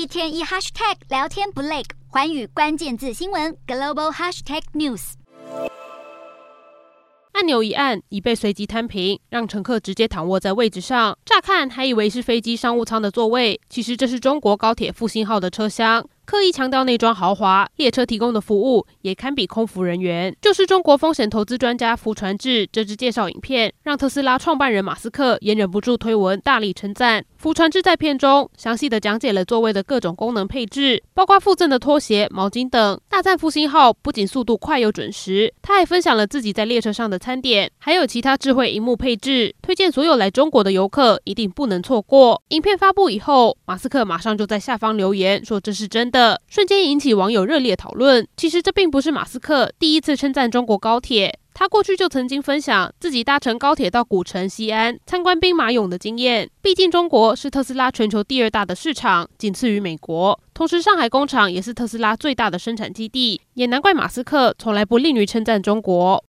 一天一 hashtag 聊天不累，环宇关键字新闻 global hashtag news。按钮一按，已被随即摊平，让乘客直接躺卧在位置上。乍看还以为是飞机商务舱的座位，其实这是中国高铁复兴号的车厢。刻意强调内装豪华，列车提供的服务也堪比空服人员。就是中国风险投资专家福传志这支介绍影片，让特斯拉创办人马斯克也忍不住推文大力称赞。福传志在片中详细的讲解了座位的各种功能配置，包括附赠的拖鞋、毛巾等。大赞复兴号不仅速度快又准时，他还分享了自己在列车上的餐点，还有其他智慧荧幕配置，推荐所有来中国的游客一定不能错过。影片发布以后，马斯克马上就在下方留言说这是真的。瞬间引起网友热烈讨论。其实这并不是马斯克第一次称赞中国高铁，他过去就曾经分享自己搭乘高铁到古城西安参观兵马俑的经验。毕竟中国是特斯拉全球第二大的市场，仅次于美国。同时，上海工厂也是特斯拉最大的生产基地，也难怪马斯克从来不吝于称赞中国。